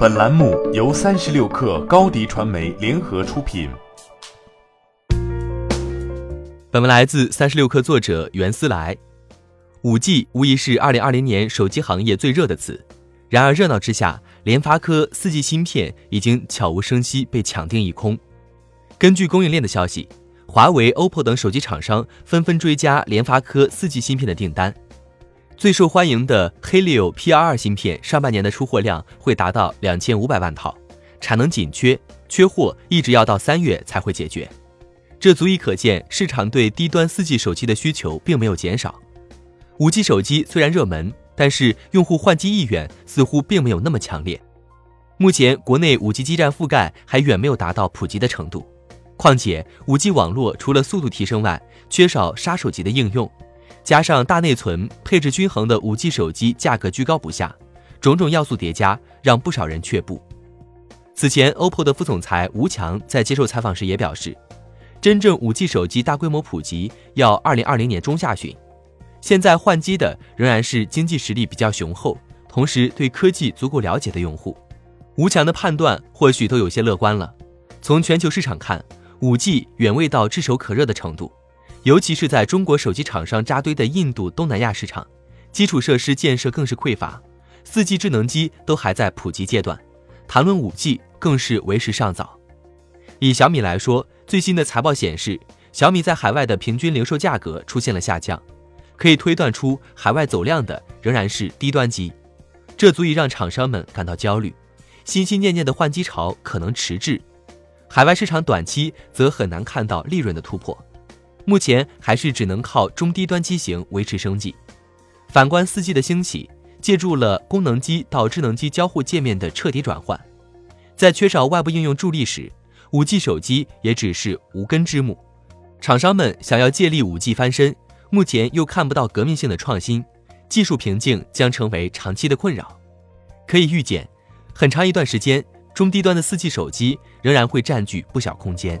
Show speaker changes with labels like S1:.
S1: 本栏目由三十六氪高低传媒联合出品。
S2: 本文来自三十六氪作者袁思来。五 G 无疑是二零二零年手机行业最热的词，然而热闹之下，联发科四 G 芯片已经悄无声息被抢订一空。根据供应链的消息，华为、OPPO 等手机厂商纷纷追加联发科四 G 芯片的订单。最受欢迎的 Helio P22 芯片上半年的出货量会达到两千五百万套，产能紧缺，缺货一直要到三月才会解决。这足以可见市场对低端 4G 手机的需求并没有减少。5G 手机虽然热门，但是用户换机意愿似乎并没有那么强烈。目前国内 5G 基站覆盖还远没有达到普及的程度，况且 5G 网络除了速度提升外，缺少杀手级的应用。加上大内存、配置均衡的五 G 手机价格居高不下，种种要素叠加，让不少人却步。此前，OPPO 的副总裁吴强在接受采访时也表示，真正五 G 手机大规模普及要二零二零年中下旬。现在换机的仍然是经济实力比较雄厚，同时对科技足够了解的用户。吴强的判断或许都有些乐观了。从全球市场看，五 G 远未到炙手可热的程度。尤其是在中国手机厂商扎堆的印度、东南亚市场，基础设施建设更是匮乏，4G 智能机都还在普及阶段，谈论 5G 更是为时尚早。以小米来说，最新的财报显示，小米在海外的平均零售价格出现了下降，可以推断出海外走量的仍然是低端机，这足以让厂商们感到焦虑，心心念念的换机潮可能迟滞，海外市场短期则很难看到利润的突破。目前还是只能靠中低端机型维持生计。反观四 G 的兴起，借助了功能机到智能机交互界面的彻底转换，在缺少外部应用助力时，五 G 手机也只是无根之木。厂商们想要借力五 G 翻身，目前又看不到革命性的创新，技术瓶颈将成为长期的困扰。可以预见，很长一段时间，中低端的四 G 手机仍然会占据不小空间。